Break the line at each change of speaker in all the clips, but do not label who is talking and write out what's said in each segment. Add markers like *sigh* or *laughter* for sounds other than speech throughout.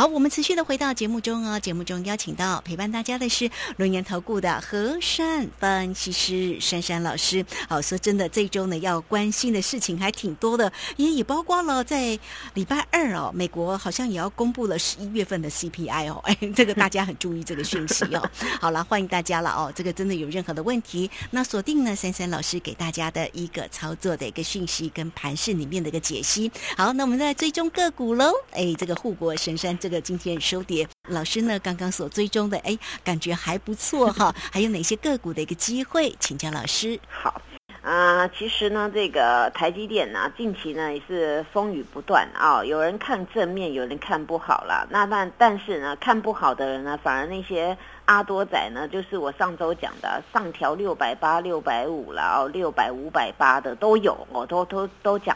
好，我们持续的回到节目中哦。节目中邀请到陪伴大家的是龙岩投顾的和善分析师珊珊老师。好，说真的，这一周呢要关心的事情还挺多的，也也包括了在礼拜二哦，美国好像也要公布了十一月份的 CPI 哦。哎，*laughs* 这个大家很注意这个讯息哦。好了，欢迎大家了哦。这个真的有任何的问题，那锁定呢珊珊老师给大家的一个操作的一个讯息跟盘市里面的一个解析。好，那我们再追踪个股喽。哎，这个护国神山。这个今天收跌，老师呢刚刚所追踪的，哎，感觉还不错哈。*laughs* 还有哪些个股的一个机会，请教老师。
好啊，其实呢，这个台积电呢，近期呢也是风雨不断啊。有人看正面，有人看不好了。那但但是呢，看不好的人呢，反而那些阿多仔呢，就是我上周讲的上调六百八、六百五了哦，六百五百八的都有，我都都都讲。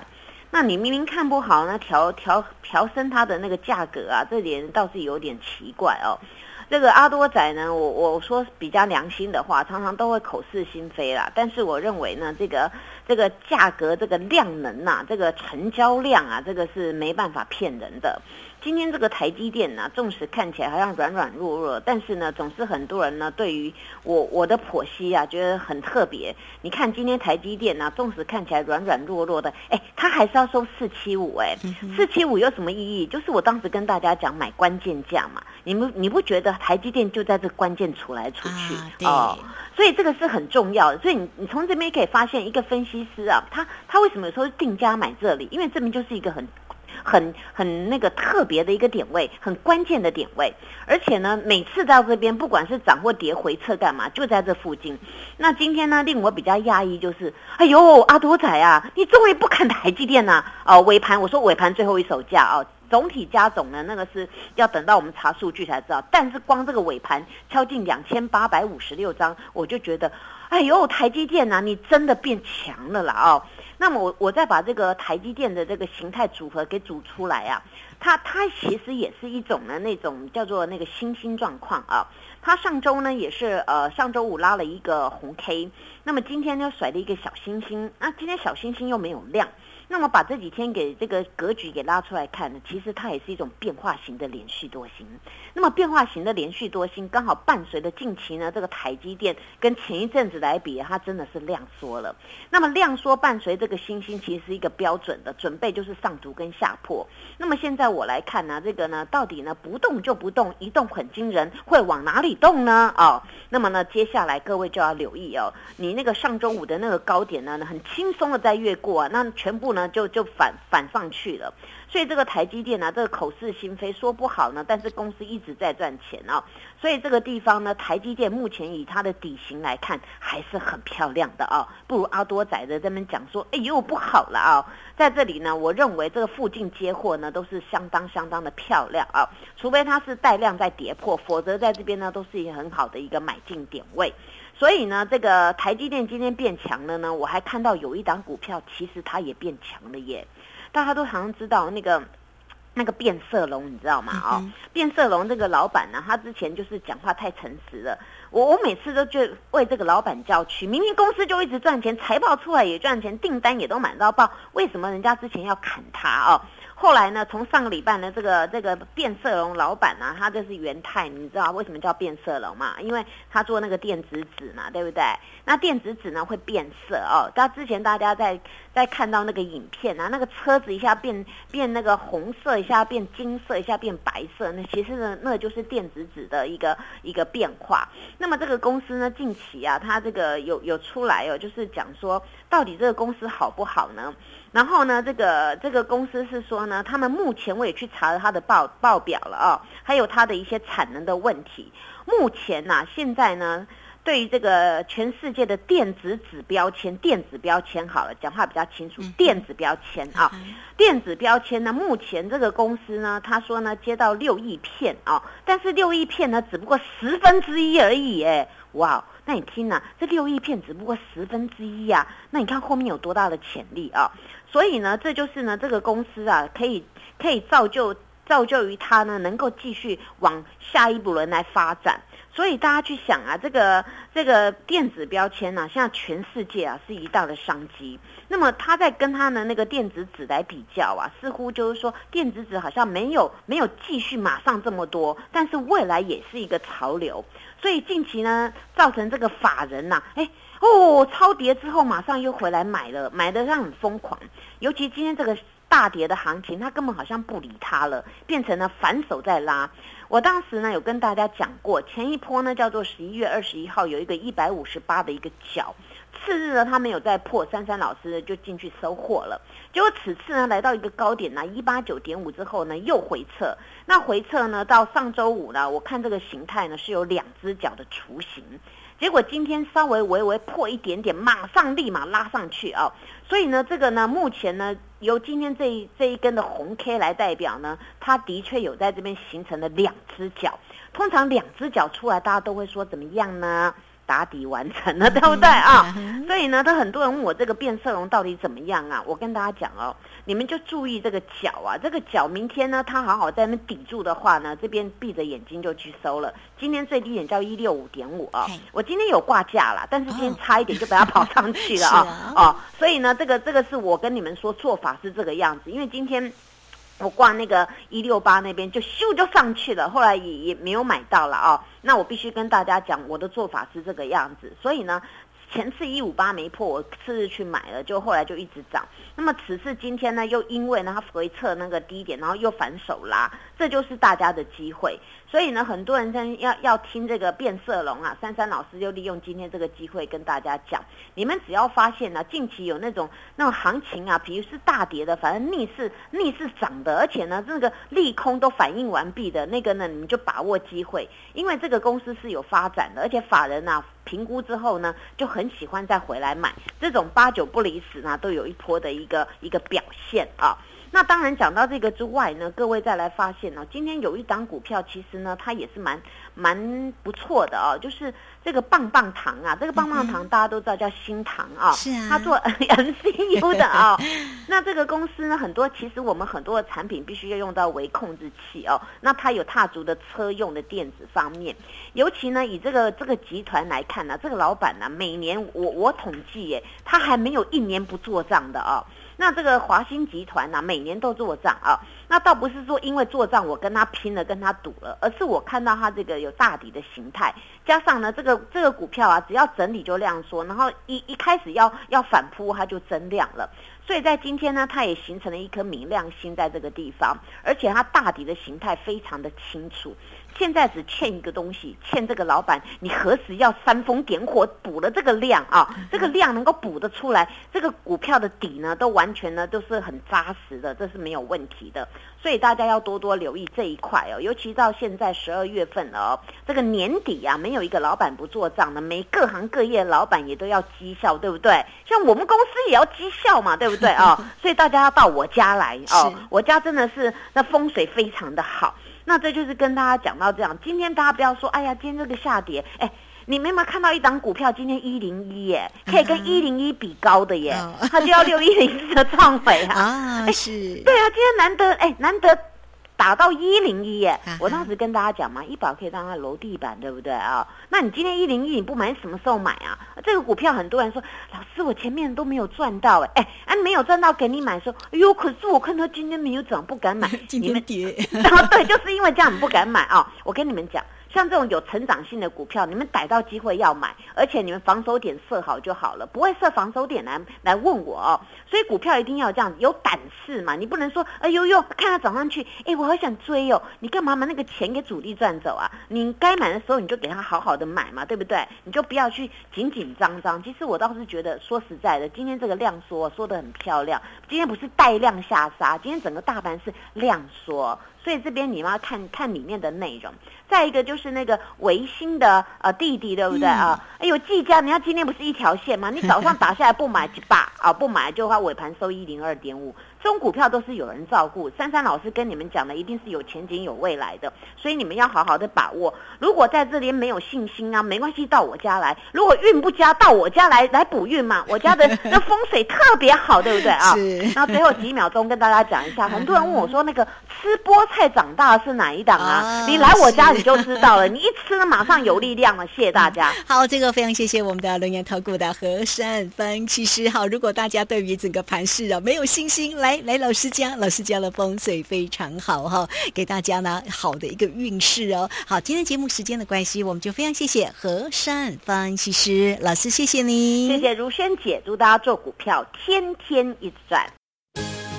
那你明明看不好，呢调调调升它的那个价格啊，这点倒是有点奇怪哦。这个阿多仔呢，我我说比较良心的话，常常都会口是心非啦。但是我认为呢，这个这个价格、这个量能呐，这个成交量啊，这个是没办法骗人的。今天这个台积电呢，纵使看起来好像软软弱弱，但是呢，总是很多人呢对于我我的剖析啊，觉得很特别。你看今天台积电呢，纵使看起来软软弱弱的，哎，它还是要收四七五，哎，四七五有什么意义？就是我当时跟大家讲买关键价嘛，你们你不觉得台积电就在这关键处来处去
哦？
所以这个是很重要的。所以你你从这边可以发现，一个分析师啊，他他为什么有时候定价买这里？因为这边就是一个很。很很那个特别的一个点位，很关键的点位，而且呢，每次到这边，不管是涨或跌，回撤干嘛，就在这附近。那今天呢，令我比较讶异就是，哎呦，阿多仔啊，你终于不看台积电呐？哦，尾盘我说尾盘最后一手价哦，总体加总呢，那个是要等到我们查数据才知道。但是光这个尾盘敲进两千八百五十六张，我就觉得，哎呦，台积电呐，你真的变强了啦哦。那么我我再把这个台积电的这个形态组合给组出来啊，它它其实也是一种呢那种叫做那个新兴状况啊，它上周呢也是呃上周五拉了一个红 K，那么今天呢甩了一个小星星，那今天小星星又没有亮。那么把这几天给这个格局给拉出来看呢，其实它也是一种变化型的连续多星。那么变化型的连续多星，刚好伴随着近期呢这个台积电跟前一阵子来比，它真的是量缩了。那么量缩伴随这个星星，其实是一个标准的准备，就是上足跟下破。那么现在我来看呢，这个呢到底呢不动就不动，一动很惊人，会往哪里动呢？哦，那么呢接下来各位就要留意哦，你那个上周五的那个高点呢，很轻松的在越过啊，那全部。呢就就反反上去了，所以这个台积电呢，这个口是心非，说不好呢，但是公司一直在赚钱哦，所以这个地方呢，台积电目前以它的底型来看，还是很漂亮的哦，不如阿多仔的这边讲说，哎呦不好了啊，在这里呢，我认为这个附近接货呢，都是相当相当的漂亮啊，除非它是带量在跌破，否则在这边呢，都是一个很好的一个买进点位。所以呢，这个台积电今天变强了呢，我还看到有一档股票，其实它也变强了耶。大家都好像知道那个那个变色龙，你知道吗？哦，变色龙这个老板呢，他之前就是讲话太诚实了。我我每次都就为这个老板叫屈，明明公司就一直赚钱，财报出来也赚钱，订单也都满到爆，为什么人家之前要砍他哦？后来呢？从上个礼拜呢，这个这个变色龙老板呢，他就是元泰，你知道为什么叫变色龙吗？因为他做那个电子纸嘛，对不对？那电子纸呢会变色哦。他之前大家在在看到那个影片啊，那个车子一下变变那个红色，一下变金色，一下变白色，那其实呢，那就是电子纸的一个一个变化。那么这个公司呢，近期啊，它这个有有出来哦，就是讲说到底这个公司好不好呢？然后呢，这个这个公司是说呢，他们目前我也去查了他的报报表了啊，还有他的一些产能的问题。目前呢，现在呢，对于这个全世界的电子纸标签，电子标签好了，讲话比较清楚，电子标签啊，电子标签呢，目前这个公司呢，他说呢，接到六亿片啊，但是六亿片呢，只不过十分之一而已，哎，哇！那你听呐，这六亿片只不过十分之一啊，那你看后面有多大的潜力啊！所以呢，这就是呢，这个公司啊，可以可以造就造就于它呢能够继续往下一步轮来发展。所以大家去想啊，这个这个电子标签呢，现在全世界啊是一大的商机。那么它在跟它的那个电子纸来比较啊，似乎就是说电子纸好像没有没有继续马上这么多，但是未来也是一个潮流。所以近期呢，造成这个法人呐，哎哦，超跌之后马上又回来买了，买的让很疯狂。尤其今天这个大跌的行情，他根本好像不理他了，变成了反手在拉。我当时呢有跟大家讲过，前一波呢叫做十一月二十一号有一个一百五十八的一个角，次日呢他没有再破，珊珊老师就进去收货了。结果此次呢来到一个高点呢一八九点五之后呢又回撤，那回撤呢到上周五呢，我看这个形态呢是有两只脚的雏形。结果今天稍微微微破一点点，马上立马拉上去啊！所以呢，这个呢，目前呢，由今天这一这一根的红 K 来代表呢，它的确有在这边形成了两只脚。通常两只脚出来，大家都会说怎么样呢？打底完成了，对不对啊？所以呢，他很多人问我这个变色龙到底怎么样啊？我跟大家讲哦，你们就注意这个脚啊，这个脚明天呢，它好好在那抵住的话呢，这边闭着眼睛就去收了。今天最低点叫一六五点五啊，我今天有挂价了，但是今天差一点就把它跑上去了啊 *laughs* 哦，所以呢，这个这个是我跟你们说做法是这个样子，因为今天。我挂那个一六八那边就咻就上去了，后来也也没有买到了啊。那我必须跟大家讲，我的做法是这个样子。所以呢，前次一五八没破，我次日去买了，就后来就一直涨。那么此次今天呢，又因为呢它回撤那个低点，然后又反手拉，这就是大家的机会。所以呢，很多人在要要听这个变色龙啊，珊珊老师就利用今天这个机会跟大家讲，你们只要发现呢，近期有那种那种行情啊，比如是大跌的，反正逆势逆势涨的，而且呢，这个利空都反应完毕的那个呢，你们就把握机会，因为这个公司是有发展的，而且法人啊评估之后呢，就很喜欢再回来买，这种八九不离十呢，都有一波的一个一个表现啊。那当然讲到这个之外呢，各位再来发现呢，今天有一档股票，其实呢它也是蛮蛮不错的哦，就是这个棒棒糖啊，这个棒棒糖大家都知道叫新糖啊，
是啊，
它做 *laughs* MCU 的啊。*laughs* 那这个公司呢，很多其实我们很多的产品必须要用到微控制器哦，那它有踏足的车用的电子方面，尤其呢以这个这个集团来看呢，这个老板呢每年我我统计耶，他还没有一年不做账的啊。那这个华兴集团呢，每年都做账啊。那倒不是说因为做账我跟他拼了，跟他赌了，而是我看到他这个有大底的形态，加上呢这个这个股票啊，只要整理就量缩，然后一一开始要要反扑，它就增量了。所以在今天呢，它也形成了一颗明亮星在这个地方，而且它大底的形态非常的清楚。现在只欠一个东西，欠这个老板，你何时要煽风点火补了这个量啊？这个量能够补得出来，这个股票的底呢，都完全呢都是很扎实的，这是没有问题的。所以大家要多多留意这一块哦，尤其到现在十二月份了哦，这个年底啊，没有一个老板不做账的，每各行各业老板也都要绩效，对不对？像我们公司也要绩效嘛，对不对啊？*laughs* 所以大家要到我家来哦，我家真的是那风水非常的好。那这就是跟大家讲到这样，今天大家不要说，哎呀，今天这个下跌，哎，你们有没有看到一档股票今天一零一耶，可以跟一零一比高的耶，它就要六一零四的创伟啊，*laughs*
啊是，
对啊，今天难得，哎，难得。打到一零一耶！我当时跟大家讲嘛，一保可以让它楼地板，对不对啊？那你今天一零一你不买，什么时候买啊？这个股票很多人说，老师我前面都没有赚到哎，哎，啊没有赚到给你买说，哎呦，可是我看到今天没有涨，不敢买。*laughs*
今天跌。
然 *laughs* 后对，就是因为这样你不敢买啊！我跟你们讲。像这种有成长性的股票，你们逮到机会要买，而且你们防守点设好就好了，不会设防守点来来问我哦。所以股票一定要这样有胆识嘛，你不能说哎呦呦，看它涨上去，哎，我好想追哦，你干嘛把那个钱给主力赚走啊？你该买的时候你就给他好好的买嘛，对不对？你就不要去紧紧张张。其实我倒是觉得，说实在的，今天这个量缩缩得很漂亮，今天不是带量下杀，今天整个大盘是量缩。所以这边你们要看看里面的内容，再一个就是那个维新的呃弟弟，对不对啊？哎呦，季家，你看今天不是一条线吗？你早上打下来不买就罢啊，不买就话尾盘收一零二点五，这种股票都是有人照顾。珊珊老师跟你们讲的，一定是有前景、有未来的，所以你们要好好的把握。如果在这里没有信心啊，没关系，到我家来。如果运不佳，到我家来来补运嘛。*laughs* 我家的 *laughs* 那风水特别好，对不对啊？
是。
那最后几秒钟跟大家讲一下，*laughs* 很多人问我说，那个吃菠菜长大是哪一档啊？你来我家你就知道了，你一吃呢，马上有力量了。谢谢大家。
好，这个非常谢谢我们的龙岩投顾的何善分其实。好，如果大家对于整个盘市啊没有信心，来来老师家，老师家的风水非常好哈，给大家呢好的一个运势哦。好，今天节目时间的关系，我们就非常谢谢和善分析师老师，谢谢你，
谢谢如萱姐，祝大家做股票天天一直赚。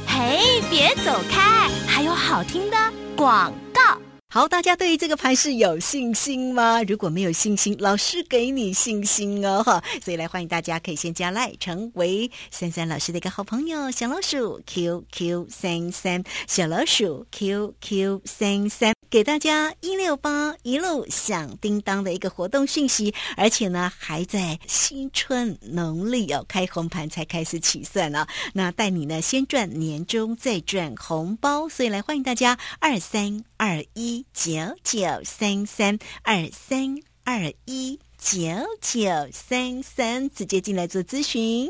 嘿，别走开，还有好听的广告。
好，大家对于这个盘是有信心吗？如果没有信心，老师给你信心哦，哈！所以来欢迎大家可以先加赖，成为三三老师的一个好朋友，小老鼠 QQ 三三，小老鼠 QQ 三三，给大家一六八一路响叮当的一个活动讯息，而且呢还在新春农历哦开红盘才开始起算呢，那带你呢先赚年终再赚红包，所以来欢迎大家二三二一。九九三三二三二一九九三三，直接进来做咨询。